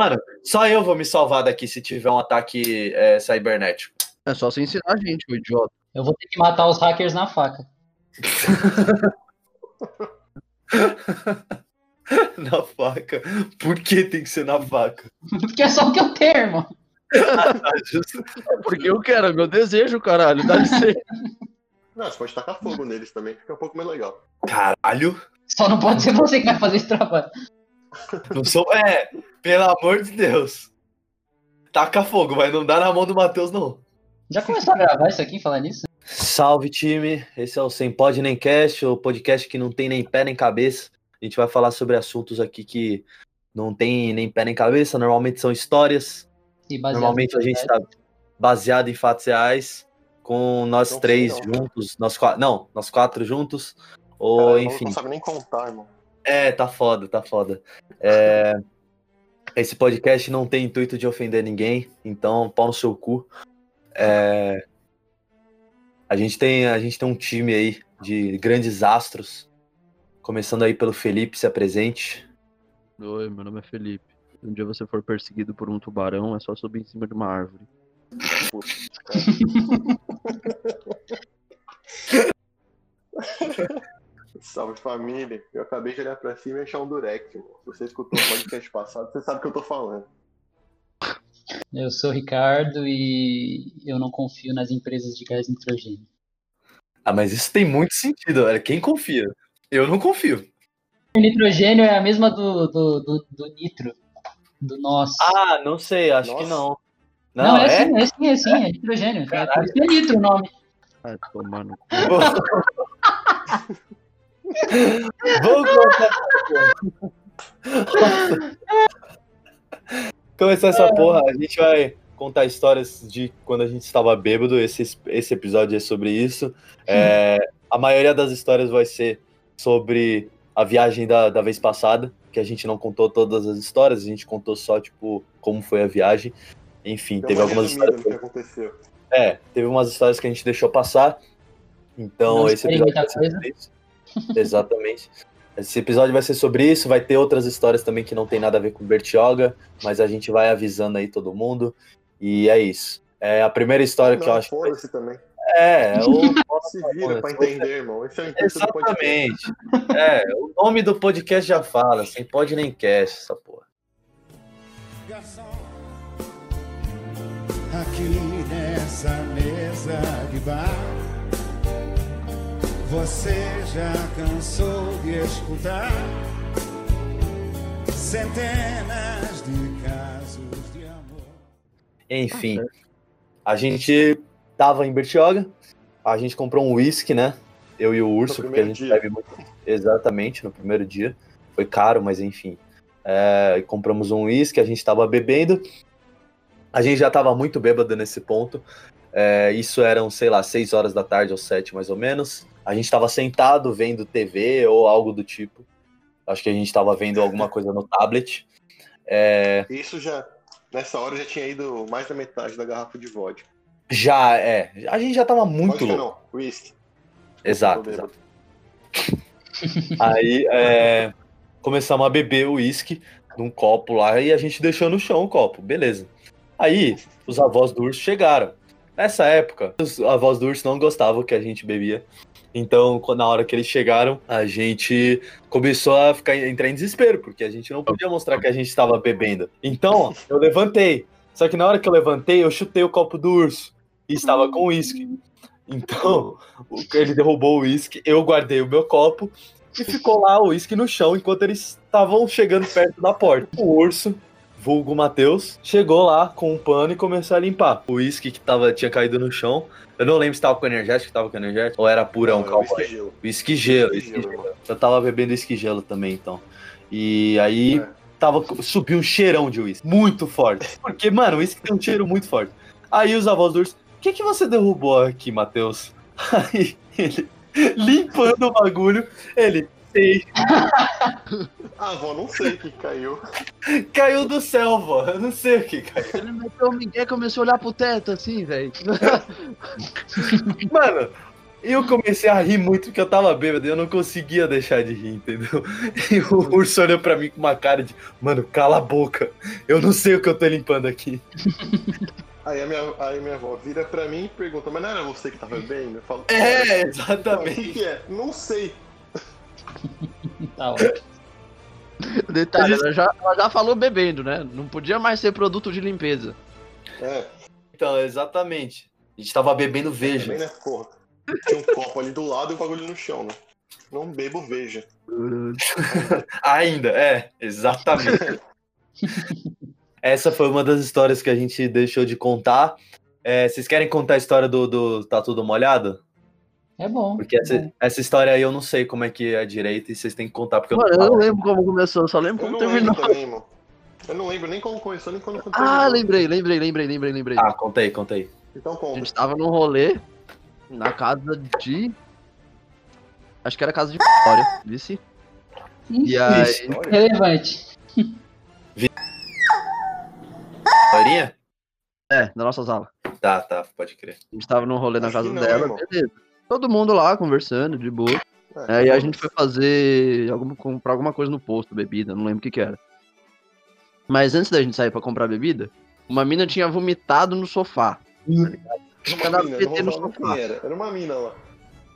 Mano, só eu vou me salvar daqui se tiver um ataque é, cibernético. É só você ensinar a gente, o idiota. Eu vou ter que matar os hackers na faca. na faca. Por que tem que ser na faca? Porque é só o que eu tenho, irmão. É porque eu quero, é meu desejo, caralho. Dá licença. Não, você pode tacar fogo neles também, fica um pouco mais legal. Caralho. Só não pode ser você que vai fazer esse trabalho. Não sou. É, pelo amor de Deus. Taca fogo, mas não dá na mão do Matheus, não. Já começou a gravar isso aqui, falar nisso? Salve, time. Esse é o Sem Pod Nem Cast, o podcast que não tem nem pé nem cabeça. A gente vai falar sobre assuntos aqui que não tem nem pé nem cabeça, normalmente são histórias. E Normalmente a em gente está baseado em fatos reais, com nós Não três sei, não. juntos, nós quatro, não, nós quatro juntos, ou Cara, enfim. Não sabe nem contar, irmão. É, tá foda, tá foda. É, esse podcast não tem intuito de ofender ninguém, então pau no seu cu. É, a, gente tem, a gente tem um time aí de grandes astros, começando aí pelo Felipe, se apresente. Oi, meu nome é Felipe. Se um dia você for perseguido por um tubarão, é só subir em cima de uma árvore. Putz, cara. Salve família. Eu acabei de olhar pra cima e achar um direct, irmão. Se você escutou o podcast passado, você sabe o que eu tô falando. Eu sou o Ricardo e eu não confio nas empresas de gás nitrogênio. Ah, mas isso tem muito sentido, olha, quem confia? Eu não confio. O nitrogênio é a mesma do, do, do, do nitro, do nosso. Ah, não sei, acho Nossa. que não. não, Não, é, é? sim, é sim, é sim, é nitrogênio. É por Caralho. isso que é nitro o nome. Ah, tomar no cu. Vamos contar. Começar essa porra, a gente vai contar histórias de quando a gente estava bêbado. Esse, esse episódio é sobre isso. É, a maioria das histórias vai ser sobre a viagem da, da vez passada, que a gente não contou todas as histórias, a gente contou só, tipo, como foi a viagem. Enfim, Deu teve uma algumas histórias. que aconteceu. É, teve umas histórias que a gente deixou passar. Então, Não esse episódio muita sobre isso. Exatamente. Esse episódio vai ser sobre isso. Vai ter outras histórias também que não tem nada a ver com Bertioga, mas a gente vai avisando aí todo mundo. E é isso. É a primeira história que eu Não, acho que também. É, é o. Se vira pra entender, irmão. Esse é o intuito do podcast. Exatamente. É, o nome do podcast já fala, sem pode nem cash, essa porra. Aqui nessa mesa de bar, você já cansou de escutar centenas de casos de amor. Enfim, a gente tava em Bertioga, a gente comprou um whisky, né? Eu e o Urso, porque a gente dia. bebe muito. Exatamente, no primeiro dia. Foi caro, mas enfim. É, e compramos um whisky, a gente tava bebendo. A gente já tava muito bêbado nesse ponto. É, isso eram, sei lá, 6 horas da tarde ou 7 mais ou menos. A gente tava sentado vendo TV ou algo do tipo. Acho que a gente tava vendo alguma coisa no tablet. É, Isso já. Nessa hora já tinha ido mais da metade da garrafa de vodka. já, é. A gente já tava muito Vodka louco. não, whisky. Exato, exato. Aí é, começamos a beber o uísque num copo lá e a gente deixou no chão o copo, beleza. Aí os avós do urso chegaram. Nessa época, os avós do urso não gostavam que a gente bebia. Então, na hora que eles chegaram, a gente começou a ficar entrar em desespero, porque a gente não podia mostrar que a gente estava bebendo. Então, eu levantei. Só que na hora que eu levantei, eu chutei o copo do urso e estava com uísque. Então, ele derrubou o uísque, eu guardei o meu copo e ficou lá o uísque no chão enquanto eles estavam chegando perto da porta. O urso, vulgo Matheus, chegou lá com um pano e começou a limpar. O uísque que tava, tinha caído no chão. Eu não lembro se tava com energético, tava com energético, ou era purão, é calma whisky gelo. Whisky gelo, Whisky gelo, gelo. Eu tava bebendo whisky gelo também, então. E aí É. tava, subiu um cheirão de uísque, muito forte. Porque, mano, o uísque tem um cheiro muito forte. Aí os avós do urso, o que, que você derrubou aqui, Matheus? Aí ele, limpando o bagulho, ele, sei, Ah, vó, não sei o que caiu. caiu do céu, vó. Eu não sei o que caiu. Ele meteu o Miguel e começou a olhar pro teto assim, velho. Mano, E eu comecei a rir muito porque eu tava bêbado e eu não conseguia deixar de rir, entendeu? E o urso olhou pra mim com uma cara de, mano, cala a boca. Eu não sei o que eu tô limpando aqui. Aí a minha, aí minha avó vira pra mim e pergunta, mas não era você que tava bebendo? Eu falo, É, "Não, o que, exatamente. que é? Não sei. Tá ótimo. Detalhe, ela já, ela já falou bebendo, né? Não podia mais ser produto de limpeza. É, Então, exatamente. A gente tava bebendo veja. também, né, porra. Tinha um copo ali do lado e o bagulho no chão, né? Não bebo veja. Ainda, é, exatamente. Essa foi uma das histórias que a gente deixou de contar. É, vocês querem contar a história do, do Tá Tudo Molhado? É bom. Porque essa, essa história aí eu não sei como é que é direito e vocês têm que contar, porque eu Mano, eu não não falo. lembro como começou, só lembro Eu como não lembro terminou. também, mano. Eu não lembro nem como começou, nem quando terminou. Ah, lembrei, lembrei, lembrei, lembrei, lembrei. Ah, conta aí. Então A conta. gente tava num rolê na casa de. Acho que era a casa de Vitória, disse. E aí. História? Relevante. Historinha? É, na nossa sala. Tá, tá, pode crer. A gente tava num rolê na Acho casa não, dela, irmão. beleza. Todo mundo lá conversando, de boa. É, Aí a gente foi fazer. Algum, comprar alguma coisa no posto, bebida, não lembro o que que era. Mas antes da gente sair pra comprar bebida, uma mina tinha vomitado no sofá. Era uma mina, PT no sofá. era. Era uma mina lá.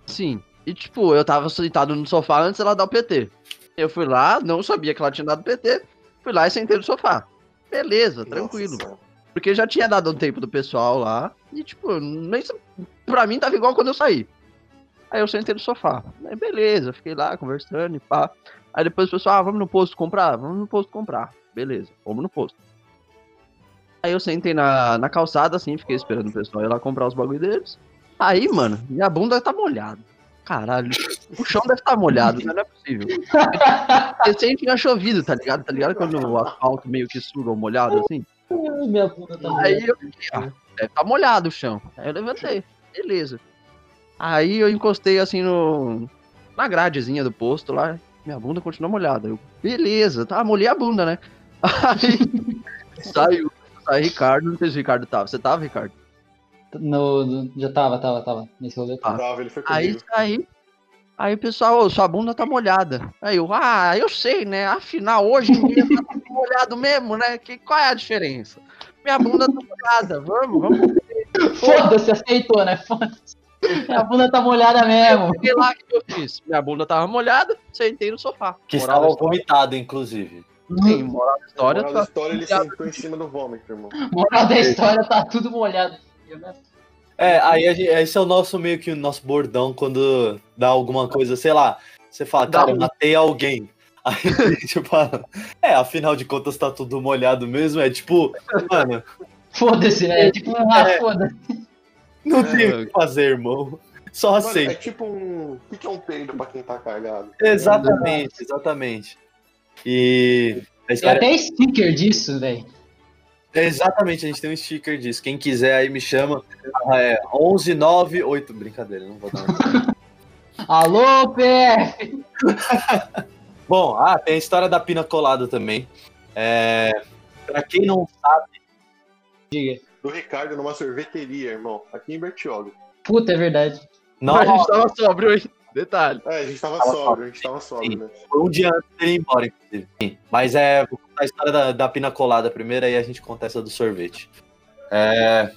Sim. E tipo, eu tava sentado no sofá antes dela dar o PT. Eu fui lá, não sabia que ela tinha dado PT. Fui lá e sentei no sofá. Beleza, tranquilo. Nossa senhora. Porque já tinha dado um tempo do pessoal lá. E, tipo, nem, pra mim tava igual quando eu saí. Aí eu sentei no sofá. Aí beleza, fiquei lá conversando e pá. Aí depois o pessoal, ah, vamos no posto comprar? Vamos no posto comprar. Beleza, vamos no posto. Aí eu sentei na, na calçada, assim, fiquei esperando o pessoal ir lá comprar os bagulho deles. Aí, mano, minha bunda tá molhada. Caralho, o chão deve estar molhado, mas não é possível. Recém tinha chovido, tá ligado? Tá ligado quando o asfalto meio que suga o molhado, assim? Minha bunda tá Aí molhada. eu fiquei, ah, deve tá molhado o chão. Aí eu levantei, beleza. Aí eu encostei assim no. na gradezinha do posto lá. Minha bunda continuou molhada. Eu, beleza, tá, molhei a bunda, né? Aí saiu, sai Ricardo, não sei se o Ricardo tava. Você tava, Ricardo? No, no- já tava, tava, tava. Nesse rolê. Ah. Tava, ele foi Aí saí. Aí o pessoal, ô, sua bunda tá molhada. Aí eu, ah, eu sei, né? Afinal, hoje em dia tá tudo molhado mesmo, né? Que, qual é a diferença? Minha bunda tá molhada, vamos, vamos. Foda-se, aceitou, né? Foda-se. A bunda tá molhada mesmo. Cheguei lá, o que eu fiz? Minha bunda tava molhada, sentei no sofá. Que Moral estava vomitado, inclusive. Sim, moral da história. Moral da tá- história, ele sentou em cima do vômito, irmão. Moral da história, tá tudo molhado. É, aí a gente, esse é o nosso meio que o nosso bordão quando dá alguma coisa, sei lá. Você fala, cara, eu matei alguém. Aí a gente fala, é, afinal de contas tá tudo molhado mesmo. É tipo, mano, Foda-se, né? Tipo, ah, É. foda-se. Não É. tem o que fazer, irmão. Só Mano, é tipo um. O que é um peido pra quem tá cagado? Exatamente, exatamente. E Tem até sticker disso, velho. Exatamente, a gente tem um sticker disso. Quem quiser aí me chama. É 11998. Brincadeira, não vou dar. Alô, PF! Bom, ah, tem a história da pina colada também. É, pra quem não sabe, Diga. Do Ricardo numa sorveteria, irmão. Aqui em Bertioga. Puta, é verdade. não, A gente tava sóbrio, hein? Detalhe. É, a gente tava Tava sóbrio, a gente tava sóbrio, né? foi um dia antes dele ir embora, inclusive. Sim, Mas é, vou contar a história da, da pina colada primeiro, aí a gente conta essa do sorvete. É,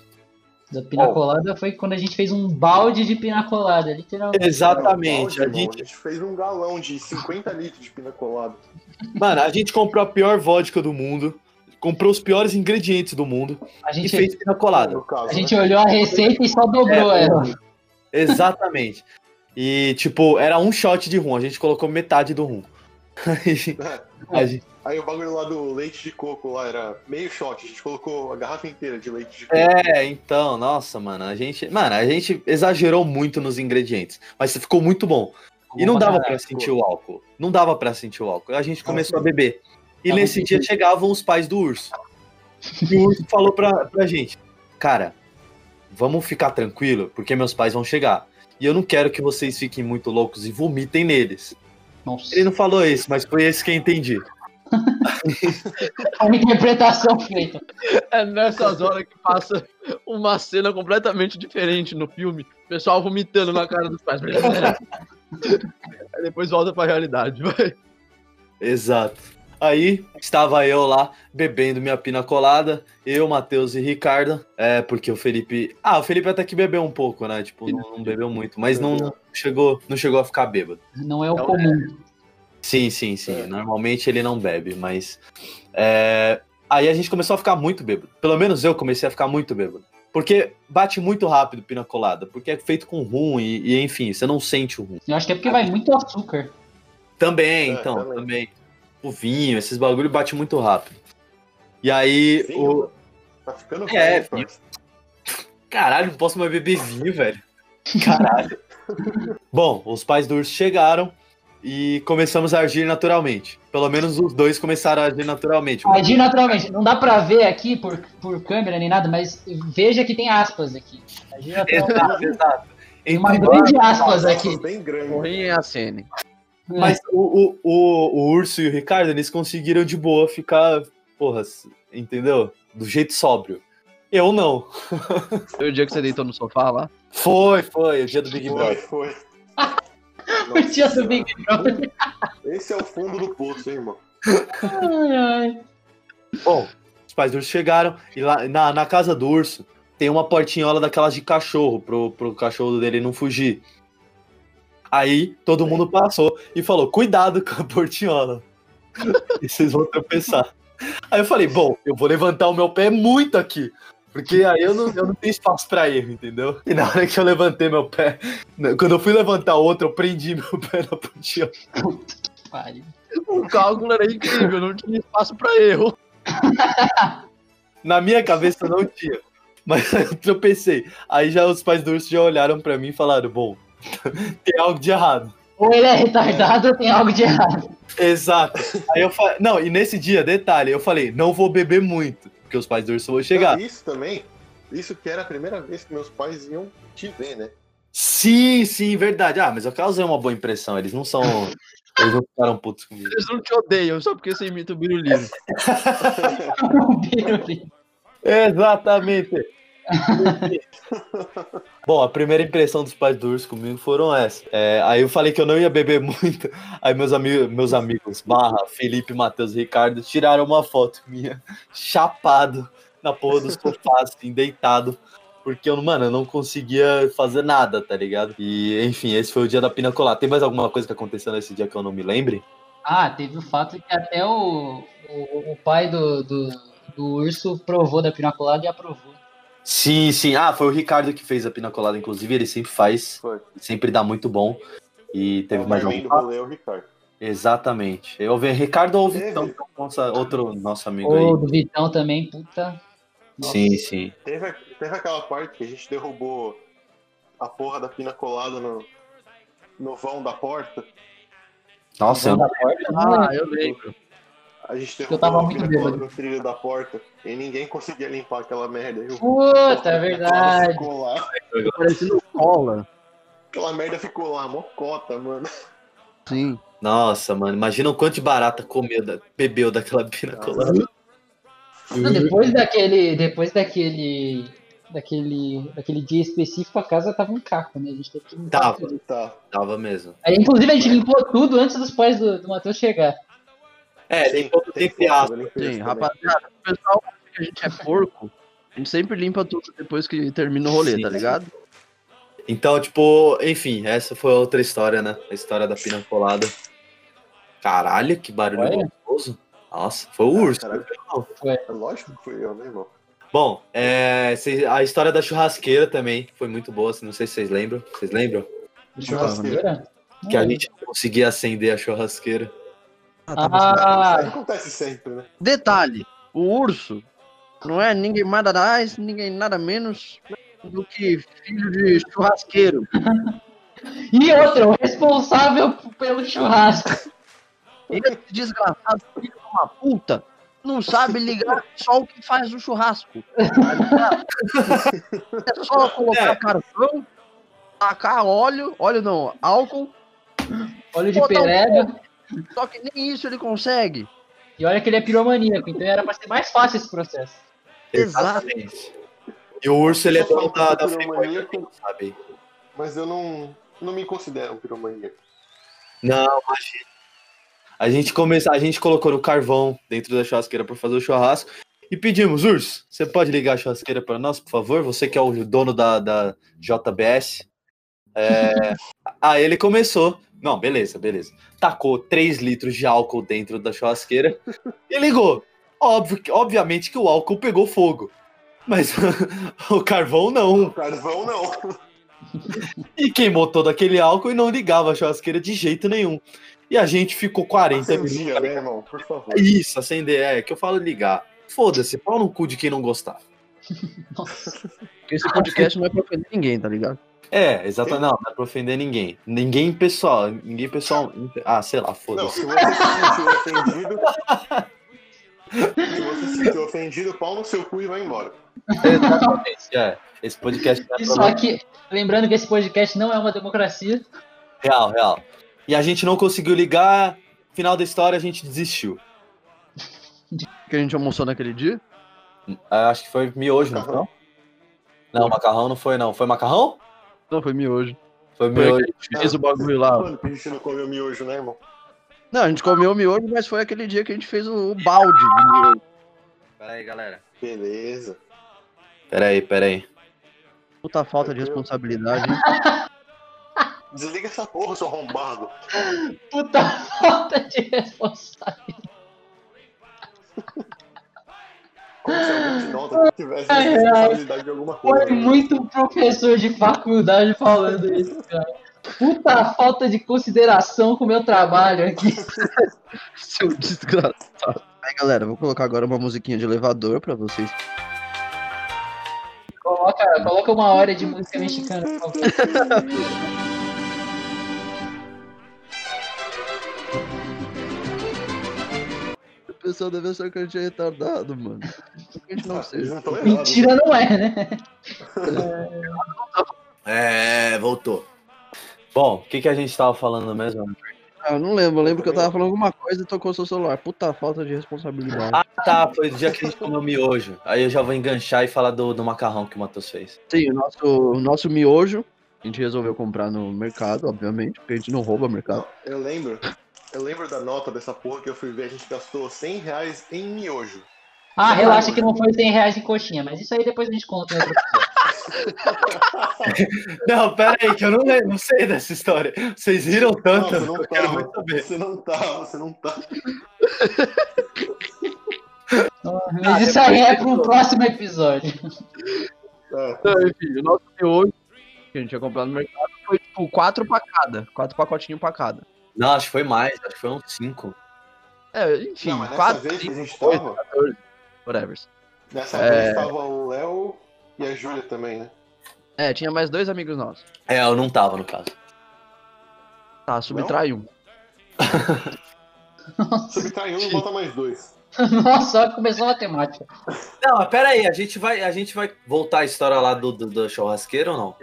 Da pinacolada foi quando a gente fez um balde de pinacolada, literalmente. exatamente, Não, a balde, irmão. gente, a gente fez um galão de 50 litros de pina colada. mano, a gente comprou a pior vodka do mundo, comprou os piores ingredientes do mundo A e gente, fez pina colada. Caso, a gente né? olhou a receita e só dobrou É, ela. Exatamente. E, tipo, era um shot de rum, a gente colocou metade do rum. Aí, a gente- Aí o bagulho lá do leite de coco lá era meio shot, a gente colocou a garrafa inteira de leite de coco. É, então, nossa, mano, a gente, mano, a gente exagerou muito nos ingredientes, mas ficou muito bom. E não dava pra sentir o álcool. Não dava pra sentir o álcool. A gente começou a beber. E nesse dia chegavam os pais do urso. E o urso falou pra, pra gente: Cara, vamos ficar tranquilo, porque meus pais vão chegar. E eu não quero que vocês fiquem muito loucos e vomitem neles. Nossa. Ele não falou isso, mas foi esse que eu entendi. A interpretação feita. É nessas horas que passa uma cena completamente diferente no filme. O pessoal vomitando na cara dos pais. Aí depois volta pra realidade, vai. Exato. Aí estava eu lá bebendo minha pina colada, eu, Matheus e Ricardo. É, porque o Felipe. Ah, o Felipe até que bebeu um pouco, né? Tipo, não, não bebeu muito, mas não, não chegou, não chegou a ficar bêbado. Não é o Então, comum. Sim, sim, sim. É. Normalmente ele não bebe, mas. é, Aí a gente começou a ficar muito bêbado. Pelo menos eu comecei a ficar muito bêbado. Porque bate muito rápido pina colada, porque é feito com rum e, e, enfim, você não sente o rum. Eu acho que é porque vai muito açúcar. Também, É, então, também. também. O vinho, esses bagulho bate muito rápido. E aí, Sim, o... Tá ficando É, velho, caralho, não posso mais beber vinho, velho. Caralho. Bom, os pais do urso chegaram e começamos a agir naturalmente. Pelo menos os dois começaram a agir naturalmente. Agir naturalmente. Não dá pra ver aqui por, por câmera nem nada, mas veja que tem aspas aqui. Agir naturalmente. Exato, exato. Tem uma Entre- grande aspas aqui. bem grande. Morri em acene. Mas o, o, o, o Urso e o Ricardo, eles conseguiram de boa ficar, porra, entendeu? Do jeito sóbrio. Eu não. Foi o dia que você deitou no sofá lá? Foi, foi, o dia do Big Foi, Brother. foi. O dia do Big Brother. Esse é o fundo do poço, hein, irmão. Ai, ai. Bom, os pais do urso chegaram e lá na, na casa do urso tem uma portinhola daquelas de cachorro, pro, pro cachorro dele não fugir. Aí todo mundo passou e falou: cuidado com a portinhola. e vocês vão tropeçar. Aí eu falei: bom, eu vou levantar o meu pé muito aqui. Porque aí eu não, eu não tenho espaço pra erro, entendeu? E na hora que eu levantei meu pé, quando eu fui levantar outro, eu prendi meu pé na portinhola. Pare. O cálculo era incrível, não tinha espaço pra erro. Na minha cabeça não tinha. Mas eu tropecei. Aí já os pais do urso já olharam pra mim e falaram: bom, tem algo de errado. Ou ele é retardado ou tem algo de errado. Exato. Aí eu falei. Não, e nesse dia, detalhe, eu falei: não vou beber muito, porque os pais do urso vão chegar. Não, isso também, isso que era a primeira vez que meus pais iam te ver, né? Sim, sim, verdade. Ah, mas eu causei uma boa impressão. Eles não são. Eles não ficaram putos comigo. Eles não te odeiam só porque você imita o Biruliro. Exatamente. Bom, a primeira impressão dos pais do urso comigo foram essa. É, aí eu falei que eu não ia beber muito. Aí meus, amigos, meus amigos, Barra, Felipe, Matheus Ricardo, tiraram uma foto minha, chapado, na porra do sofá, assim, deitado. Porque eu, mano, eu não conseguia fazer nada, tá ligado? E, enfim, esse foi o dia da pina colada. Tem mais alguma coisa que aconteceu nesse dia que eu não me lembre? Ah, teve o fato que até o, o, o pai do, do, do urso provou da pinacolada e aprovou. Sim, sim. Ah, foi o Ricardo que fez a pina colada, inclusive. Ele sempre faz, Foi. sempre dá muito bom. E teve o mais do rolê é o Ricardo. Exatamente. Eu vi Ricardo ou. Vitão, que é o nossa, outro nosso amigo O aí. do Vitão também, puta. Nossa. Sim, sim. Teve, teve aquela parte que a gente derrubou a porra da pina colada no, no vão da porta. Nossa, eu- da porta, Ah, eu lembro. A gente Eu tava muito bêbado. no trilho da porta e ninguém conseguia limpar aquela merda. E o- Puta, é verdade. Ficou lá. Parecendo cola. Aquela merda ficou lá, mocota, mano. Sim. Nossa, mano. Imagina o quanto de barata comeu, da- bebeu daquela pina colada. Não, depois daquele. Depois daquele. Daquele, daquele dia específico, a casa tava um caco, né? A gente teve que limpar Tava. tudo. Tá. Tava mesmo. Aí, inclusive, a gente limpou tudo antes dos pais do, do Matheus chegar. É, tem entre foto, aspas. Sim, rapaziada, o pessoal que a gente é porco. A gente sempre limpa tudo depois que termina o rolê, Sim, tá sim. ligado? Então, tipo, enfim, essa foi outra história, né? A história da pina colada. Caralho, que barulho gostoso. Nossa, foi o urso. caralho. não. É lógico que fui eu, né, irmão? Bom, é, a história da churrasqueira também foi muito boa. assim, Não sei se vocês lembram. Vocês lembram? Churrasqueira. Que a gente conseguia acender a churrasqueira. Ah, Isso acontece sempre, né? Detalhe, o urso não é ninguém mais nada mais, ninguém nada menos do que filho de churrasqueiro. e outra, o responsável pelo churrasco. Esse desgraçado filho de uma puta não sabe ligar só o que faz o churrasco. tá? É só colocar É. carvão, tacar óleo, óleo não, álcool, Óleo de um pereba. Só que nem isso ele consegue. E olha que ele é piromaníaco, então era pra ser mais fácil esse processo. Exatamente. E o urso, ele é dono da, da sabe? Mas eu não, não me considero um piromaníaco. Não, imagina. A gente começa, a gente colocou no carvão dentro da churrasqueira para fazer o churrasco e pedimos, Urso, você pode ligar a churrasqueira para nós, por favor? Você que é o dono da, da JBS. É... Aí ele começou. Não, beleza, beleza. Tacou 3 litros de álcool dentro da churrasqueira e ligou. Óbvio, que- obviamente que o álcool pegou fogo. Mas o carvão não. Carvão não. E queimou todo aquele álcool e não ligava a churrasqueira de jeito nenhum. E a gente ficou 40 minutos. Acendia, né, irmão? Por favor. Isso, acender, é que eu falo ligar. Foda-se, pau no cu de quem não gostar. Porque esse podcast não é pra ofender ninguém, tá ligado? É, exatamente. Não, não é pra ofender ninguém. Ninguém pessoal. Ninguém pessoal. Ah, sei lá, Não, foda-se. se você se sentiu ofendido. se você se sentiu ofendido, pau no seu cu e vai embora. Exatamente. É, esse podcast não é só que, lembrando que esse podcast não é uma democracia. Real, real. E a gente não conseguiu ligar. Final da história, a gente desistiu. Que a gente almoçou naquele dia. Ah, Acho que foi miojo, não foi? Não, macarrão não foi, não. Foi macarrão? Não, foi miojo. Foi Foi miojo. a gente fez o bagulho lá. Mano, a gente não comeu miojo, né, irmão? Não, a gente comeu miojo, mas foi aquele dia que a gente fez o, o balde de miojo. Pera aí, galera. Beleza. Pera aí, pera aí. Puta falta de responsabilidade, hein? Desliga essa porra, seu arrombado. Puta falta de responsabilidade. Como se alguém de nota tivesse ai. responsabilidade de alguma coisa. Foi muito professor de faculdade falando isso, cara. Puta falta de consideração com o meu trabalho aqui. Seu desgraçado. Aí, galera, vou colocar agora uma musiquinha de elevador pra vocês. Coloca, coloca uma hora de música mexicana, por favor. pessoal deve achar que a gente é retardado, mano. A gente não Eles seja? errados. Mentira não é, né? É, voltou. Bom, o que, que a gente tava falando mesmo? Ah, eu não lembro. Eu lembro que eu tava falando alguma coisa e tocou seu celular. Puta falta de responsabilidade. Ah, tá, foi o dia que a gente comeu miojo. Aí eu já vou enganchar e falar do, do macarrão que o Matheus fez. Sim, o nosso, o nosso miojo, a gente resolveu comprar no mercado, obviamente, porque a gente não rouba mercado. Eu lembro. Eu lembro da nota dessa porra que eu fui ver, a gente gastou 100 reais em miojo. Ah, relaxa que não foi 100 reais em coxinha, mas isso aí depois a gente conta episódio. Não, pera aí, que eu não, lembro, não sei dessa história. Vocês riram Não, tanto, você não eu quero tá. muito saber. Você não tá, você não tá. Mas isso aí é para um próximo episódio. É. Então, enfim, o nosso miojo que a gente ia comprar no mercado foi tipo quatro pra cada. Quatro pacotinhos pra cada. Não, acho que foi mais, acho que foi uns cinco. É, enfim, Não, mas quatro, vez que a cinco, gente oito, tava, 14, whatever. nessa É. vez tava o Léo e a Júlia também, né? É, tinha mais dois amigos nossos. É, eu não tava no caso. Tá, subtrai um. Subtrai um e bota mais dois. Nossa, olha que começou a matemática. Não, mas pera aí, a gente vai, a gente vai voltar a história lá do, do, do churrasqueiro ou não?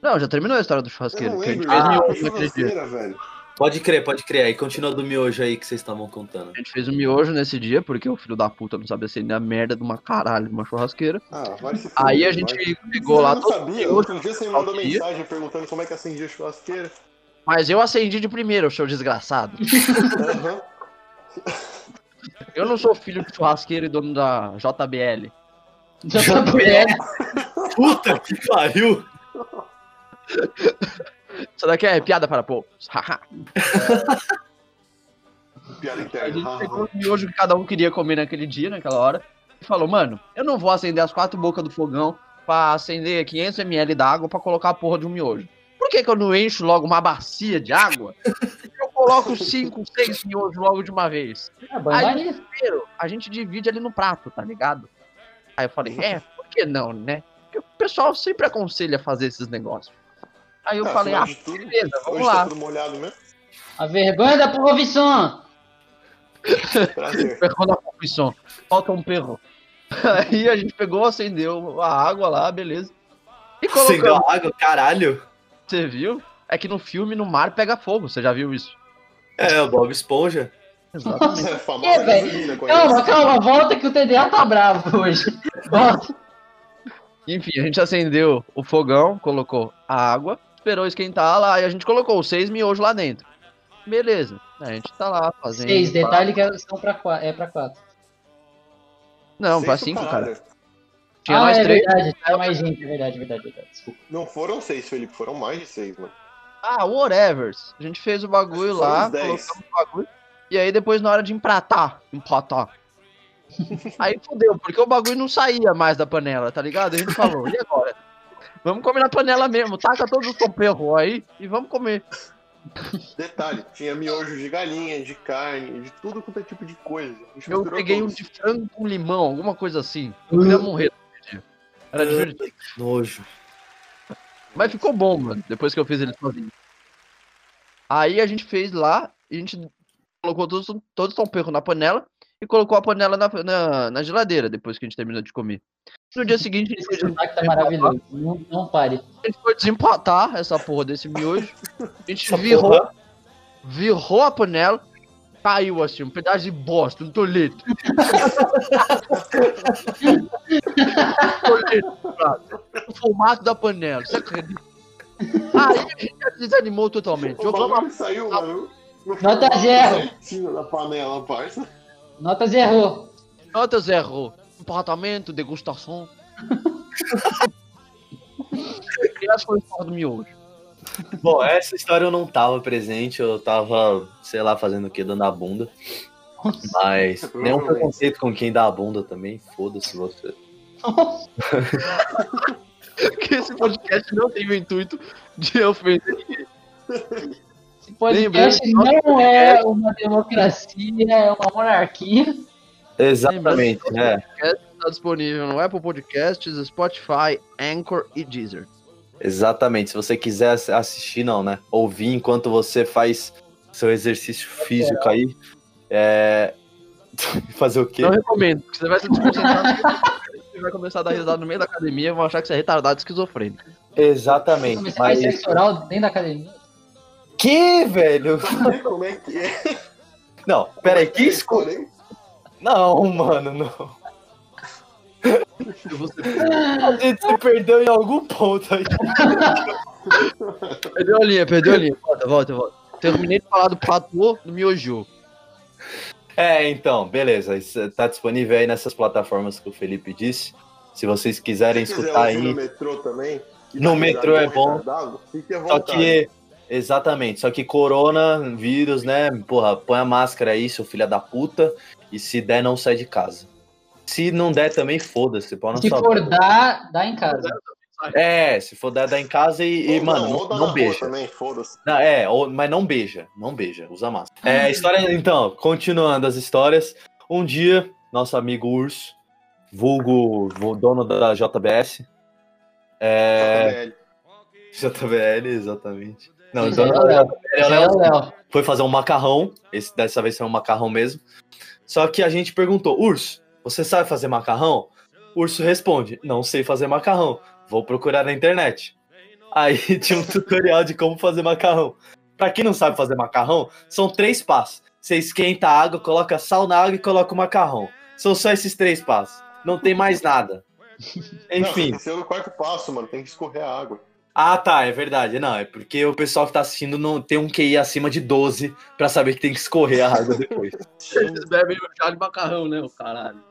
Não, já terminou a história do Eu churrasqueiro. não Que a gente lembro. fez Ah, velho. Pode crer, pode crer. Aí continua do miojo aí que vocês estavam contando. A gente fez o miojo nesse dia, porque o filho da puta não sabia acender a merda de uma caralho de uma churrasqueira. Ah, vai se Aí a gente vai. pegou lá Eu não todo sabia. Outro dia você me mandou mensagem perguntando como é que acendia a churrasqueira. Mas eu acendi de primeiro, seu desgraçado. Aham. Eu não sou filho de churrasqueiro e dono da JBL. JBL. Puta que pariu! Isso daqui é piada para poucos. Haha. Piada A interna. gente pegou o miojo que cada um queria comer naquele dia, naquela hora, e falou, mano, eu não vou acender as quatro bocas do fogão pra acender 500ml d'água pra colocar a porra de um miojo. Por que, que eu não encho logo uma bacia de água? Eu coloco cinco, seis miojos logo de uma vez. É, banho Primeiro, a gente divide ali no prato, tá ligado? Aí eu falei, é, por que não, né? Porque o pessoal sempre aconselha fazer esses negócios. Aí eu Tá, falei, ah, tudo, beleza, vamos Hoje tá lá. tudo molhado mesmo. A vergonha da profissão. Prazer. Perrou na confissão. Falta um perro. Aí a gente pegou, acendeu a água lá, beleza. E Acendeu colocamos. a água, caralho. Você viu? É que no filme, no mar, pega fogo. Você já viu isso? É, o Bob Esponja. Exatamente. É É, gasolina. Calma, calma, volta que o TDA tá bravo hoje. Volta. Enfim, a gente acendeu o fogão, colocou a água, esperou esquentar lá e a gente colocou os seis miojos lá dentro. Beleza. A gente tá lá fazendo. Seis, detalhe que são pra quatro. É pra quatro. Não, pra Seis cinco, pro cara. Tinha ah, mais é três. verdade, tá mais gente, é verdade, é verdade, é verdade. Desculpa. Não foram seis, Felipe, foram mais de seis, mano. Ah, whatever. A gente fez o bagulho lá, colocamos o bagulho. E aí depois na hora de empratar, empatar. aí fodeu, porque o bagulho não saía mais da panela, tá ligado? A gente falou, e agora? Vamos comer na panela mesmo, taca todos os tomperros aí e vamos comer. Detalhe, tinha miojo de galinha, de carne, de tudo quanto é tipo de coisa. Eu peguei um todos. de frango com limão, alguma coisa assim. Eu queria morrer. Era divertido. Nojo. Mas ficou bom, mano, depois que eu fiz ele sozinho. Aí a gente fez lá, e a gente colocou todos, todos os tomperros na panela e colocou a panela na, na, na geladeira depois que a gente terminou de comer. No dia seguinte, a gente foi, Esse sotaque tá maravilhoso. Não, não pare. a gente foi desempatar essa porra desse miojo. A gente Essa virou, porra. virou a panela, caiu assim, um pedaço de bosta, um prato. O formato da panela, você acredita? Aí a gente desanimou totalmente. O a bagulho saiu, mano. no Nota zero. certinho da panela, parça. Nota zero. Nota zero. Apartamento, degustação. e essa foi a história do miojo. Bom, essa história eu não tava presente, eu tava, sei lá, fazendo o que, dando a bunda. Mas nenhum preconceito com quem dá a bunda também, foda-se você. que esse podcast não tem o intuito de ofender ninguém. Esse podcast não é uma democracia, é uma monarquia. Exatamente, né? Está disponível no Apple Podcasts, Spotify, Anchor e Deezer. Exatamente. Se você quiser ass- assistir, não, né? Ouvir enquanto você faz seu exercício físico aí. É. Fazer o quê? Não recomendo, porque você vai se desconcentrar. Você vai começar a dar risada no meio da academia e vão achar que você é retardado esquizofrênico. Exatamente. Você faz Mas. sexo oral dentro da academia. Que, velho? Como é que é? Não, peraí, que é escolha? Não, mano, não. A gente se perdeu em algum ponto aí. perdeu a linha, perdeu a linha. Volta, volta, volta. Terminei de falar do platô do miojo. É, então, beleza. Isso tá disponível aí nessas plataformas que o Felipe disse. Se vocês quiserem Se quiser escutar ouvir no aí. metrô também. No metrô é bom. retardado, Fique à Só que. Exatamente, só que coronavírus, né? Porra, põe a máscara aí, seu filho da puta. E se der, não sai de casa. Se não der também, foda-se. Não Se for dar, dá em casa. É, se for dar, dá em casa e, e, mano, ou não, não rua beija. também. Não, é, ou- mas não beija, não beija, usa máscara. É, história, então, continuando as histórias. Um dia, nosso amigo Urso, vulgo, dono da JBS, é, JBL, exatamente. Não, dono é o da Léo. JBL é É foi fazer um macarrão. Esse, dessa vez foi um macarrão mesmo. Só que a gente perguntou, Urso, você sabe fazer macarrão? Urso responde, não sei fazer macarrão. Vou procurar na internet. Aí tinha um tutorial de como fazer macarrão. Pra quem não sabe fazer macarrão, são três passos. Você esquenta a água, coloca sal na água e coloca o macarrão. São só esses três passos. Não tem mais nada. Enfim. Não, esse é o quarto passo, mano. Tem que escorrer a água. Ah, tá, é verdade. Não, é porque o pessoal que tá assistindo não tem um QI acima de 12 pra saber que tem que escorrer a água depois. Eles bebem o chá de macarrão, né, o caralho.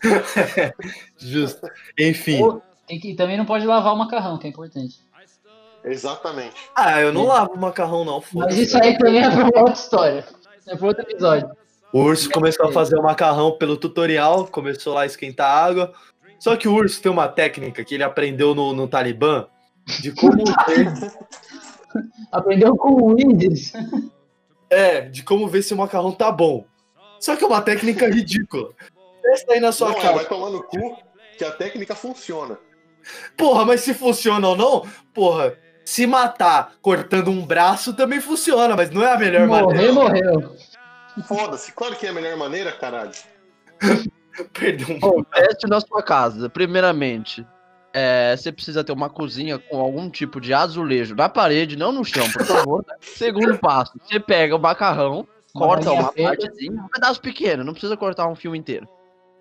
Justo. Enfim. Ou- Tem que, também não pode lavar o macarrão, que é importante. Exatamente. Ah, eu não lavo o macarrão, não. Mas isso aí também é pra uma outra história. É pra outro episódio. O urso começou a fazer o macarrão pelo tutorial, começou lá a esquentar a água. Só que o urso tem uma técnica que ele aprendeu no, no Talibã de como ver, Aprendeu com o Windows. é, de como ver se o macarrão tá bom. Só que é uma técnica ridícula. Testa aí na sua Não, casa. vai tomar no cu que a técnica funciona. Porra, mas se funciona ou não, porra, se matar cortando um braço também funciona, mas não é a melhor Morrer, maneira. morreu. Foda-se, claro que é a melhor maneira, caralho. Perdeu um Bom, teste na sua casa. Primeiramente, é, você precisa ter uma cozinha com algum tipo de azulejo na parede, não no chão, por favor. né? Segundo passo, você pega o macarrão, corta uma preta. partezinha, um pedaço pequeno, não precisa cortar um filme inteiro.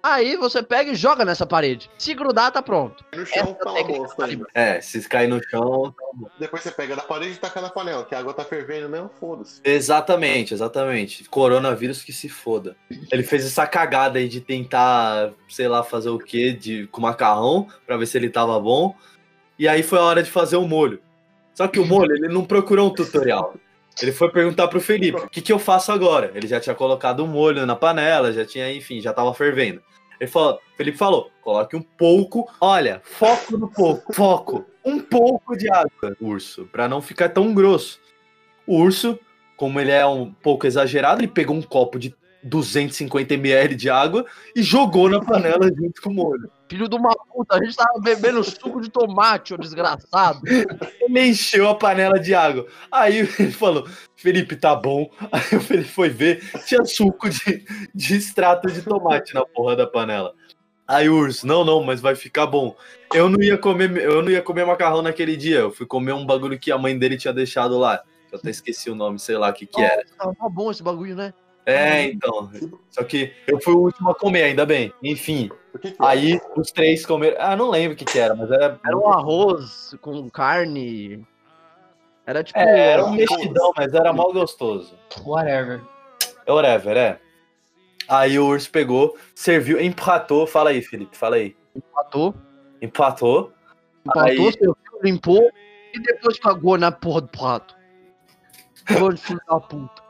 Aí você pega e joga nessa parede. Se grudar, tá pronto. No chão Essa tá técnica tá. É, se cair no chão. Depois você pega na parede e taca na panela, que a água tá fervendo mesmo, foda-se. Exatamente, exatamente. Coronavírus que se foda. Ele fez essa cagada aí de tentar, sei lá, fazer o quê de, com macarrão, pra ver se ele tava bom. E aí foi a hora de fazer o molho. Só que o molho, ele não procurou um tutorial. Ele foi perguntar pro Felipe, o que, que eu faço agora? Ele já tinha colocado o molho na panela, já tinha, enfim, já tava fervendo. Ele falou, Felipe falou, coloque um pouco, olha, foco no pouco, foco, um pouco de água, urso, pra não ficar tão grosso. O urso, como ele é um pouco exagerado, ele pegou um copo de 250 ml de água e jogou na panela junto com o molho. Filho de uma puta, a gente tava bebendo suco de tomate, ô desgraçado. Ele encheu a panela de água. Aí ele falou: Felipe, tá bom. Aí o Felipe foi ver, tinha suco de, de extrato de tomate na porra da panela. Aí o urso, não, não, mas vai ficar bom. Eu não ia comer, eu não ia comer macarrão naquele dia. Eu fui comer um bagulho que a mãe dele tinha deixado lá. Eu até esqueci o nome, sei lá o que que era. Tá, bom esse bagulho, né? É, então. Só que eu fui o último a comer, ainda bem. Enfim, O que que é? aí os três comeram. Ah, não lembro o que que era, mas era. Era um arroz com carne. Era tipo. É, era um mexidão, mas era mal gostoso. Whatever. Whatever, é. Aí o urso pegou, serviu, empatou. Fala aí, Felipe, fala aí. Empatou. Empatou. Empatou, Aí- serviu, limpou e depois cagou na porra do prato. Filho da puta.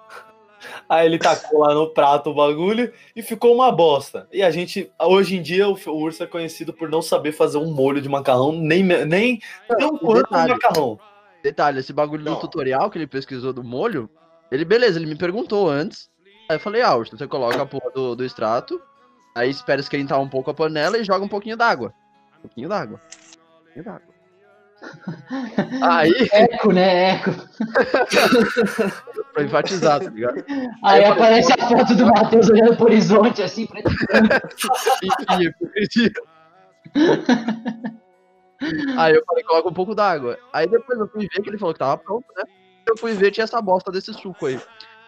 Aí ele tacou lá no prato o bagulho e ficou uma bosta. E a gente, hoje em dia, o, o urso é conhecido por não saber fazer um molho de macarrão, nem, nem não e quanto um macarrão. Detalhe, esse bagulho do Não. tutorial que ele pesquisou do molho, ele, beleza, ele me perguntou antes. Aí eu falei, ah, Urso, você coloca a porra do, do extrato, aí espera esquentar um pouco a panela e joga um pouquinho d'água. Um pouquinho d'água. Um pouquinho d'água. Aí, Eco, né? Eco. pra enfatizar, tá ligado? Aí falei, aparece a foto do Matheus olhando pro horizonte, assim, pra Enfim, hipocrisia. Aí eu falei, coloca um pouco d'água. Aí depois eu fui ver que ele falou que tava pronto, né? Eu fui ver, tinha essa bosta desse suco aí.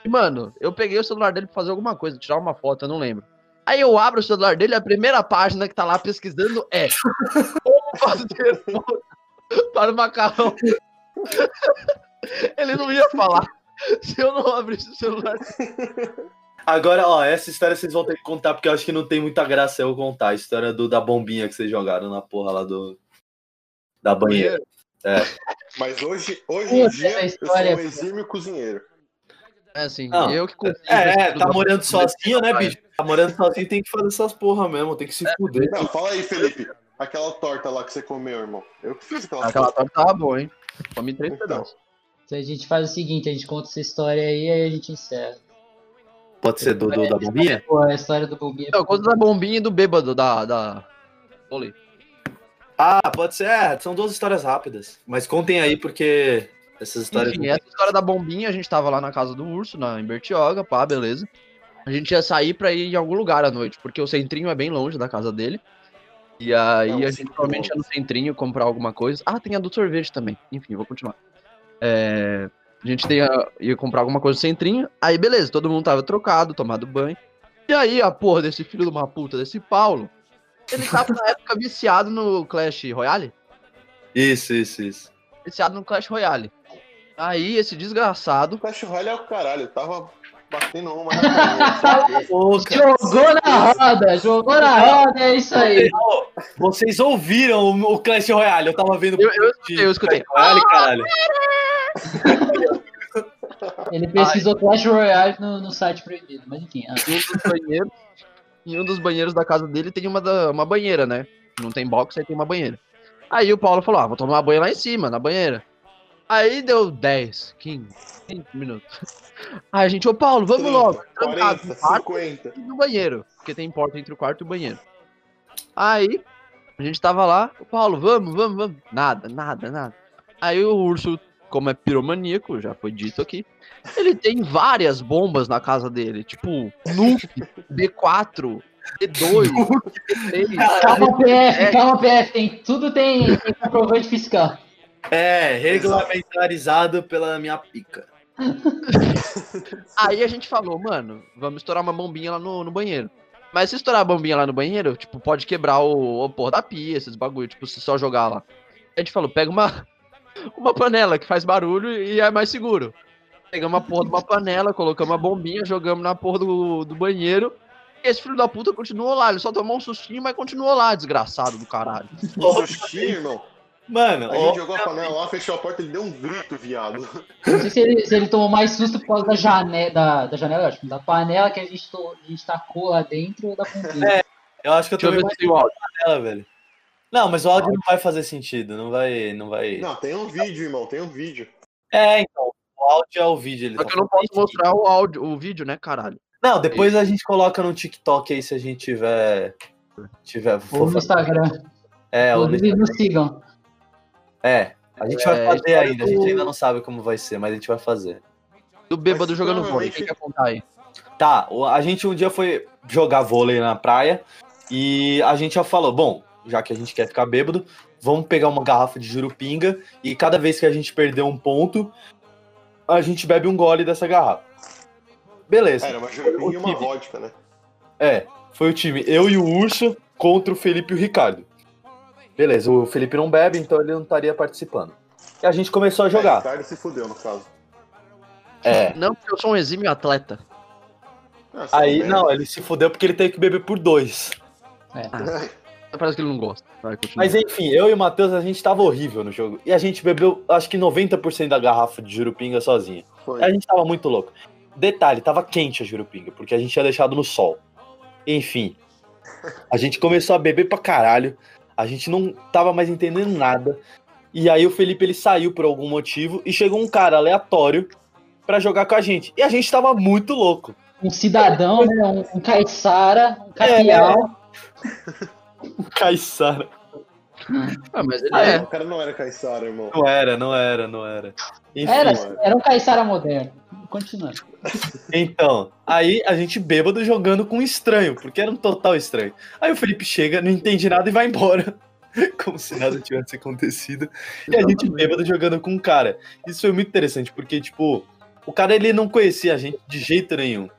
E, mano, eu peguei o celular dele pra fazer alguma coisa, tirar uma foto, eu não lembro. Aí eu abro o celular dele, a primeira página que tá lá pesquisando é Como fazer para o macarrão. Ele não ia falar se eu não abrisse o celular. Agora, ó, essa história vocês vão ter que contar, porque eu acho que não tem muita graça eu contar. A história do, da bombinha que vocês jogaram na porra lá do. Da banheira. Mas hoje, hoje em dia, essa eu sou história- um exímio cozinheiro. É assim, Não. eu que consigo. É, é, tá do- morando sozinho, né, bicho? Tá morando sozinho tem que fazer essas porra mesmo, tem que se fuder. Não, fala aí, Felipe. Aquela torta lá que você comeu, irmão. Eu que fiz aquela, Aquela torta. torta tava boa, hein? Comi três Então. pedaços. Então a gente faz o seguinte, a gente conta essa história aí, aí a gente encerra. Pode ser do, do- da bombinha? Pô, a história do Bombinha. Não, conta da bombinha e do bêbado da. da... Olê. Ah, pode ser. É, são duas histórias rápidas. Mas contem aí, porque essas histórias. Enfim, essa história da bombinha, a gente tava lá na casa do urso, na, em Bertioga, pá, beleza. A gente ia sair pra ir em algum lugar à noite, porque o centrinho é bem longe da casa dele. E aí Não, a gente provavelmente ia no centrinho comprar alguma coisa. Ah, tem a do sorvete também. Enfim, vou continuar. É, a gente ia, ia comprar alguma coisa no centrinho. Aí beleza, todo mundo tava trocado, tomado banho. E aí a porra desse filho de uma puta, desse Paulo, ele tava na época viciado no Clash Royale. Isso, isso, isso. Viciado no Clash Royale. Aí esse desgraçado Clash Royale é o caralho. Eu tava batendo uma na cabeça. Boca. Jogou na roda, jogou na roda, é isso aí. Vocês ouviram o Clash Royale? Eu tava vendo. Eu- eu escutei, eu escutei. Clash Royale, caralho. Ele pesquisou Clash Royale no, no site proibido, mas enfim. ah. em um dos banheiros, em um dos banheiros da casa dele tem uma, da- uma banheira, né? Não tem box, aí tem uma banheira. Aí o Paulo falou: ah, vou tomar banho lá em cima, na banheira. Aí deu 10, 15, 20 minutos. Aí a gente, ô Paulo, vamos 30, logo. Trancado 40, no quarto 50. e no banheiro, porque tem porta entre o quarto e o banheiro. Aí a gente tava lá, ô Paulo, vamos, vamos, vamos. Nada, nada, nada. Aí o urso, como é piromaníaco, já foi dito aqui, ele tem várias bombas na casa dele, tipo Nuke, B4, B2, B3. Calma, PF, calma, PF, tem, tudo tem, tem comprovante fiscal. É, regulamentarizado pela minha pica. Aí a gente falou, mano, vamos estourar uma bombinha lá no, no banheiro. Mas se estourar a bombinha lá no banheiro, tipo, pode quebrar o, o porra da pia, esses bagulho, tipo, se só jogar lá. A gente falou, pega uma, uma panela que faz barulho e é mais seguro. Pegamos a porra de uma panela, colocamos a bombinha, jogamos na porra do, do banheiro. E esse filho da puta continuou lá, ele só tomou um sustinho, mas continuou lá, desgraçado do caralho. Sustinho, irmão. Mano, A ó, gente jogou a panela lá, fechou a porta, ele deu um grito, viado. Não sei se ele, se ele tomou mais susto por causa da janela, da, da janela, acho, da panela que a gente, to, a gente tacou lá dentro ou da bombinha. eu acho que eu Deixa tomei ver se tem o áudio. ela, velho. Não, mas o áudio não vai fazer sentido, não vai, não vai. Não, tem um vídeo, irmão, tem um vídeo. É, então, o áudio é o vídeo. Ele Só tá que eu não posso mostrar o áudio, o vídeo, né, caralho? Não, depois a gente coloca no TikTok aí se a gente tiver. tiver Ou no Instagram. É, ou no nos sigam. É, a gente vai É, fazer história ainda, a gente do- ainda não sabe como vai ser, mas a gente vai fazer. Do bêbado Mas jogando vôlei, quer contar aí? Tá, a gente um dia foi jogar vôlei na praia e a gente já falou, bom, já que a gente quer ficar bêbado, vamos pegar uma garrafa de jurupinga e cada vez que a gente perder um ponto, a gente bebe um gole dessa garrafa. Beleza. Era uma jurupinga e uma vodka, né? É, foi o time eu e o Urso contra o Felipe e o Ricardo. Beleza, o Felipe não bebe, então ele não estaria participando. E a gente começou a É, jogar. Ricardo se fudeu, no caso. É. Não, porque eu sou um exímio atleta. Ah, Aí, bebe. não, ele se fudeu porque ele teve que beber por dois. Parece que ele não gosta. Vai. Mas enfim, eu e o Matheus, a gente tava horrível no jogo. E a gente bebeu, acho que 90% da garrafa de jurupinga sozinha. Foi. A gente tava muito louco. Detalhe, tava quente a jurupinga, porque a gente tinha deixado no sol. Enfim, a gente começou a beber pra caralho. A gente não tava mais entendendo nada. E aí o Felipe ele saiu por algum motivo e chegou um cara aleatório pra jogar com a gente. E a gente tava muito louco. Um cidadão, né? Um, um caiçara, um capial. Caissara. Ah, mas ele Ah, é. O cara não era caiçara, irmão. Não era, não era, não era. Enfim, Era, era um caiçara moderno. Continuando. Então, aí a gente bêbado jogando com um estranho, porque era um total estranho. Aí o Felipe chega, não entende nada e vai embora. Como se nada tivesse acontecido. E a gente bêbado jogando com um cara. Isso foi muito interessante, porque, tipo, o cara ele não conhecia a gente de jeito nenhum.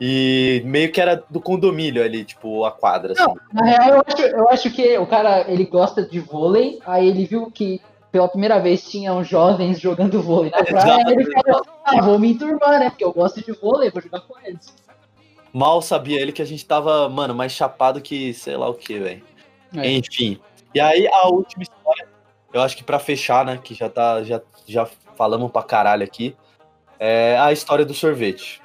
E meio que era do condomínio ali, tipo, a quadra. Assim. Na real, eu acho, eu acho que o cara, ele gosta de vôlei, aí ele viu que pela primeira vez tinham jovens jogando vôlei na praia, aí ele falou, ah, vou me enturmar, né? Porque eu gosto de vôlei, vou jogar com eles. Mal sabia ele que a gente tava, mano, mais chapado que sei lá o que, velho. É. Enfim. E aí a última história, eu acho que pra fechar, né, que já tá já, já falamos pra caralho aqui, é a história do sorvete.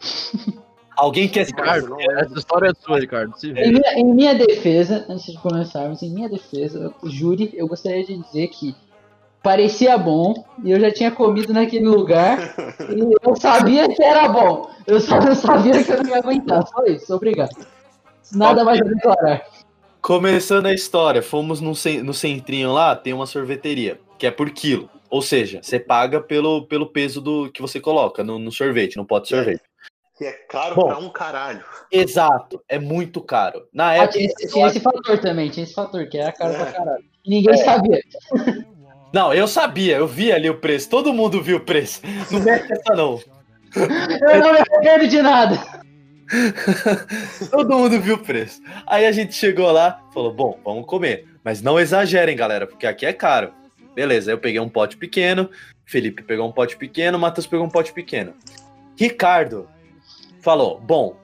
Alguém quer Ricardo, Não é. essa história é sua, Ricardo. Se. Em minha, em minha defesa, antes de começarmos, em minha defesa, júri, eu gostaria de dizer que parecia bom e eu já tinha comido naquele lugar e eu sabia que era bom. Eu só não sabia que eu não ia aguentar. Só isso, obrigado. Nada mais a declarar. Começando a história, fomos no, cen- no centrinho lá, tem uma sorveteria, que é por quilo. Ou seja, você paga pelo, pelo peso do que você coloca no, no sorvete, no pote de sorvete. Que é caro Bom. pra um caralho. Exato, é muito caro. Na Ah, época. tinha, esse- tinha esse fator também, tinha esse fator, que era caro pra É. caralho. E ninguém É. sabia. Não, eu sabia, eu vi ali o preço, todo mundo viu o preço. Não mete essa não. Eu não me arrependo de nada. Todo mundo viu o preço. Aí a gente chegou lá, falou: bom, vamos comer. Mas não exagerem, galera, porque aqui é caro. Beleza, eu peguei um pote pequeno, Felipe pegou um pote pequeno, Matheus pegou um pote pequeno. Ricardo falou: bom,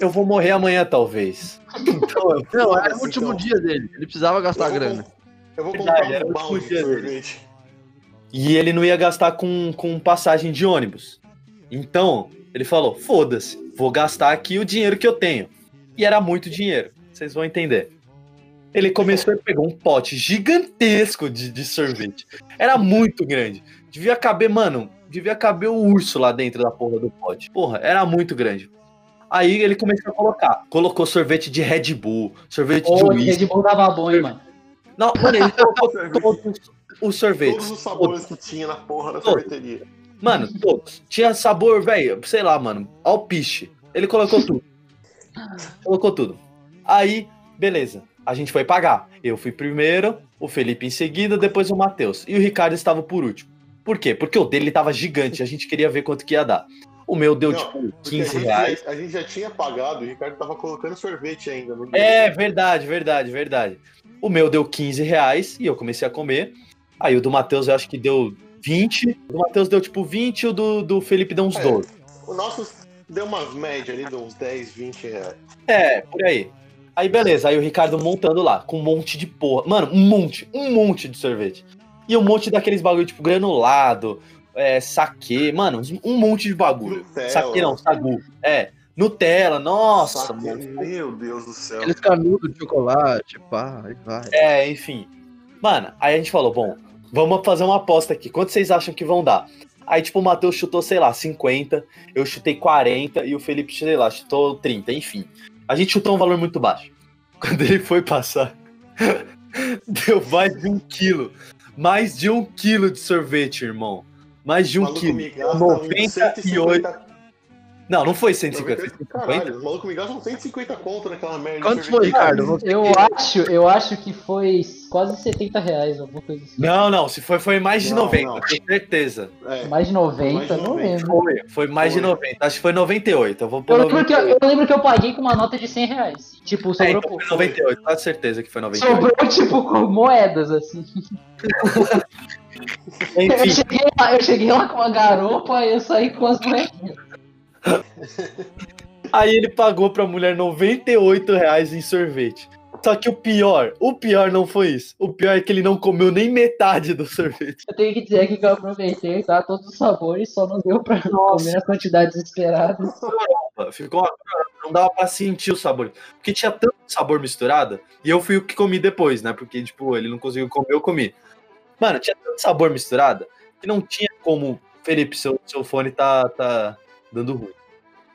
eu vou morrer amanhã, talvez. Então, Não, era o último então. dia dele. Ele precisava gastar Eu vou grana. Eu vou comprar um o balde de dia dele. sorvete. E ele não ia gastar com, com passagem de ônibus. Então, ele falou: foda-se, vou gastar aqui o dinheiro que eu tenho. E era muito dinheiro, vocês vão entender. Ele começou e pegou um pote gigantesco de, de sorvete. Era muito grande. Devia caber, mano, devia caber o urso lá dentro da porra do pote. Porra, era muito grande. Aí ele começou a colocar. Colocou sorvete de Red Bull, sorvete de Ô, o uísque. Red Bull dava bom, hein, mano. Não, mano, ele colocou todos os sorvetes. Todos os sabores que tinha na porra da Todos. sorveteria. Mano, todos. Tinha sabor, velho, sei lá, mano, alpiche. Ele colocou tudo. colocou tudo. Aí, beleza. A gente foi pagar. Eu fui primeiro, o Felipe em seguida, depois o Matheus. E o Ricardo estava por último. Por quê? Porque o dele tava gigante, a gente queria ver quanto que ia dar. O meu deu, Não, tipo, Porque 15 a reais. a gente já tinha pagado, o Ricardo tava colocando sorvete ainda É, verdade, verdade, verdade. O meu deu 15 reais e eu comecei a comer. Aí o do Matheus eu acho que deu 20. O do Matheus deu tipo 20 e o do, do Felipe deu uns É. 12. O nosso deu umas médias ali de uns 10, 20 reais. É, por aí. Aí beleza, aí o Ricardo montando lá, com um monte de porra. Mano, um monte, um monte de sorvete. E um monte daqueles bagulho, tipo, granulado, é, saque, mano, um monte de bagulho. Nutella. Saque não, sagu. É, Nutella, nossa, mano. Meu Deus do céu. Aqueles canudos de chocolate, pá, e vai. É, enfim. Mano, aí a gente falou, bom, vamos fazer uma aposta aqui. Quanto vocês acham que vão dar? Aí, tipo, o Matheus chutou, sei lá, 50, eu chutei 40 e o Felipe, sei lá, chutou 30, enfim. A gente chutou um valor muito baixo. Quando ele foi passar, deu mais de um quilo. Mais de um quilo de sorvete, irmão. Mais de um quilo. me gasta uns 98. 150 Não, não foi 150, foi 150. Caralho, o maluco me gasta uns 150 conto naquela merda. de sorvete. foi, Ricardo? Eu acho, eu acho que foi quase 70 reais, alguma coisa assim. Não, não, se foi, foi mais de Não, 90, não. tenho certeza. É, Mais de 90, Mais de não 90. lembro. Foi, foi mais de Foi. 90. Acho que foi 98. Eu vou Eu pôr lembro, que eu, 98. eu lembro que eu paguei com uma nota de 100 reais. Tipo, É, sobrou, então foi 98, quase certeza que foi 98. sobrou tipo com moedas, assim. Eu Enfim, cheguei, lá, eu cheguei lá com uma garopa e eu saí com as moedas. Aí ele pagou pra mulher 98 reais em sorvete. Só que o pior, o pior não foi isso. O pior é que ele não comeu nem metade do sorvete. Eu tenho que dizer que eu aproveitei, tá? Todos os sabores, só não deu pra comer as quantidades esperadas. Ficou uma... não dava pra sentir o sabor. Porque tinha tanto sabor misturado. E eu fui o que comi depois, né? Porque, tipo, ele não conseguiu comer, eu comi. Mano, tinha tanto sabor misturado que não tinha como. Felipe, seu, seu fone tá, tá dando ruim.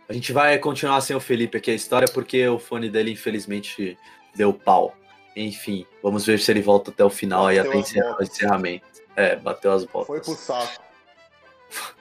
A gente vai continuar sem o Felipe aqui a história, porque o fone dele, infelizmente, deu pau. Enfim, vamos ver se ele volta até o final aí, Bateu até encerrar o encerramento. É, bateu as botas. foi pro saco.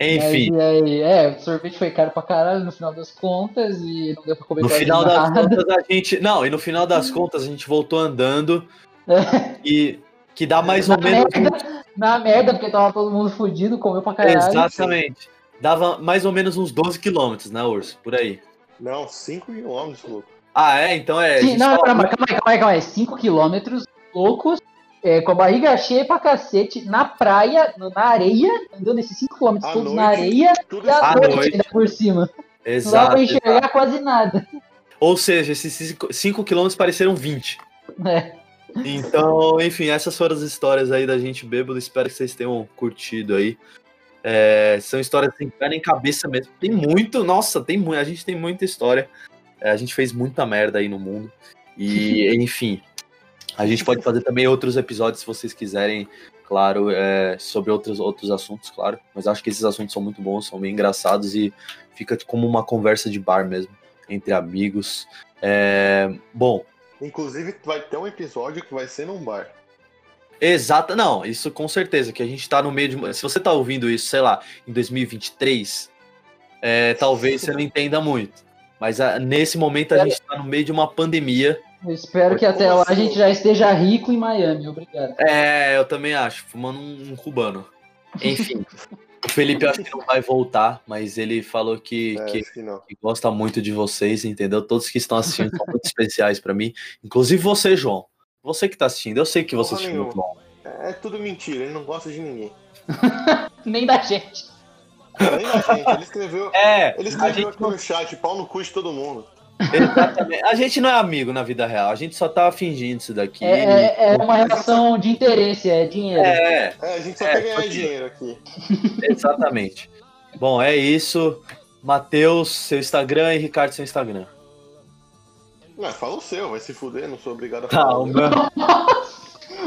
Enfim, Mas, e aí, é, o sorvete foi caro pra caralho no final das contas e não deu pra comer no final das nada. contas a gente. Não, e no final das contas a gente voltou andando e que dá mais Na ou menos. merda, na merda, porque tava todo mundo fudido, comeu pra caralho. Exatamente. Dava mais ou menos uns 12 quilômetros, né, Urso? Por aí. Não, 5 quilômetros, louco. Ah, é? Então é. Sim, não, fala- calma, calma aí, calma aí, calma aí. 5 quilômetros loucos, é, com a barriga cheia pra cacete, na praia, na areia, andando esses 5 quilômetros todos noite, na areia Tudo e à À noite, noite. ainda por cima. Não dava Exato. pra exato. enxergar quase nada. Ou seja, esses 5 quilômetros pareceram 20. É. Então, enfim, essas foram as histórias aí da gente bêbado. Espero que vocês tenham curtido aí. É, são histórias sem pé nem cabeça mesmo. Tem muito, nossa, tem muito. A gente tem muita história. É, a gente fez muita merda aí no mundo. E, enfim, a gente pode fazer também outros episódios se vocês quiserem, claro, é, sobre outros, outros assuntos, claro. Mas acho que esses assuntos são muito bons, são bem engraçados e fica como uma conversa de bar mesmo, entre amigos. É, bom, Inclusive, vai ter um episódio que vai ser num bar. Exata, não, isso com certeza, que a gente tá no meio de. Se você tá ouvindo isso, sei lá, em 2023, é, talvez você não entenda muito. Mas ah, nesse momento a gente tá no meio de uma pandemia. Eu espero que até lá a gente já esteja rico em Miami, obrigado. É, eu também acho, fumando um, um cubano. Enfim, o Felipe acho que não vai voltar, mas ele falou que, É, que, que gosta muito de vocês, entendeu? Todos que estão assistindo são muito especiais pra mim, inclusive você, João. Você que tá assistindo, eu sei que você assistiu muito bom. É tudo mentira, ele não gosta de ninguém. Nem da gente. Nem a gente, ele escreveu. É, Ele a escreveu gente aqui no chat, pau no cu de todo mundo. Exatamente. A gente não é amigo na vida real, a gente só tá fingindo isso daqui. É, é, é uma relação de interesse, é dinheiro. É, É, a gente só É, quer ganhar porque- dinheiro aqui. exatamente. Bom, é isso. Matheus, seu Instagram e Ricardo, seu Instagram. Não, fala o seu, vai se fuder, não sou obrigado a falar. meu...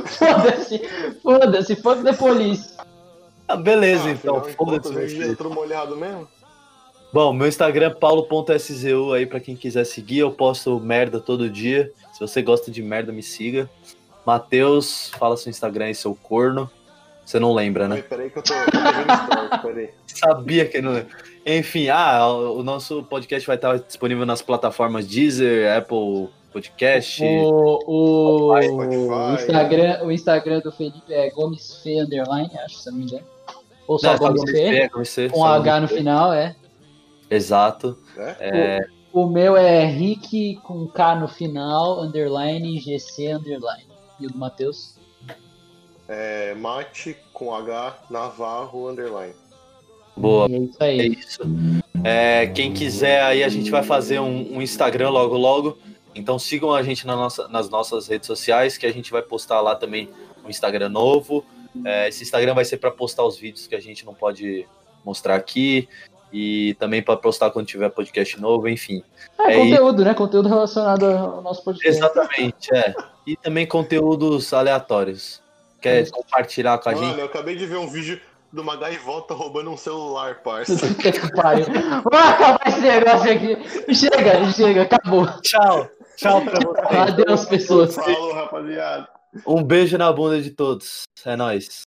Foda-se, foda-se, fuck the police. Ah, beleza, Ah, então. Foda-se. entrou molhado mesmo? Bom, meu Instagram é paulo.szu aí pra quem quiser seguir. Eu posto merda todo dia. Se você gosta de merda, me siga. Matheus, fala seu Instagram aí, seu corno. Você não lembra, né? Peraí, peraí que eu tô, eu tô vendo peraí. Sabia que não. Enfim, ah, o o nosso podcast vai estar disponível nas plataformas Deezer, Apple Podcast. O, o, Spotify. o Instagram, o Instagram do Felipe é Gomes Fê Underline, acho, se não me engano. Ou só Não, só Gomes Fê, Fê, Fê, com H no Fê. final, é. Exato. né? É, O meu é Rick com K no final, underline, GC, underline. E o do Matheus? É, mate com H Navarro underline. boa. E é isso É aí. isso. É, quem quiser aí, a gente vai fazer um, um Instagram logo logo. Então sigam a gente na nossa- nas nossas redes sociais, que a gente vai postar lá também um Instagram novo. É, esse Instagram vai ser para postar os vídeos que a gente não pode mostrar aqui. E também para postar quando tiver podcast novo, enfim. É, É conteúdo, né? Conteúdo relacionado ao nosso podcast. Exatamente, é. E também conteúdos aleatórios. Quer compartilhar com a Mano, gente? eu acabei de ver um vídeo de uma gaivota roubando um celular, parça. Pariu. Vamos acabar esse negócio aqui. Chega, chega, acabou. Tchau. Tchau pra vocês. Adeus, pessoas. Falou, rapaziada. Um beijo na bunda de todos. É nóis.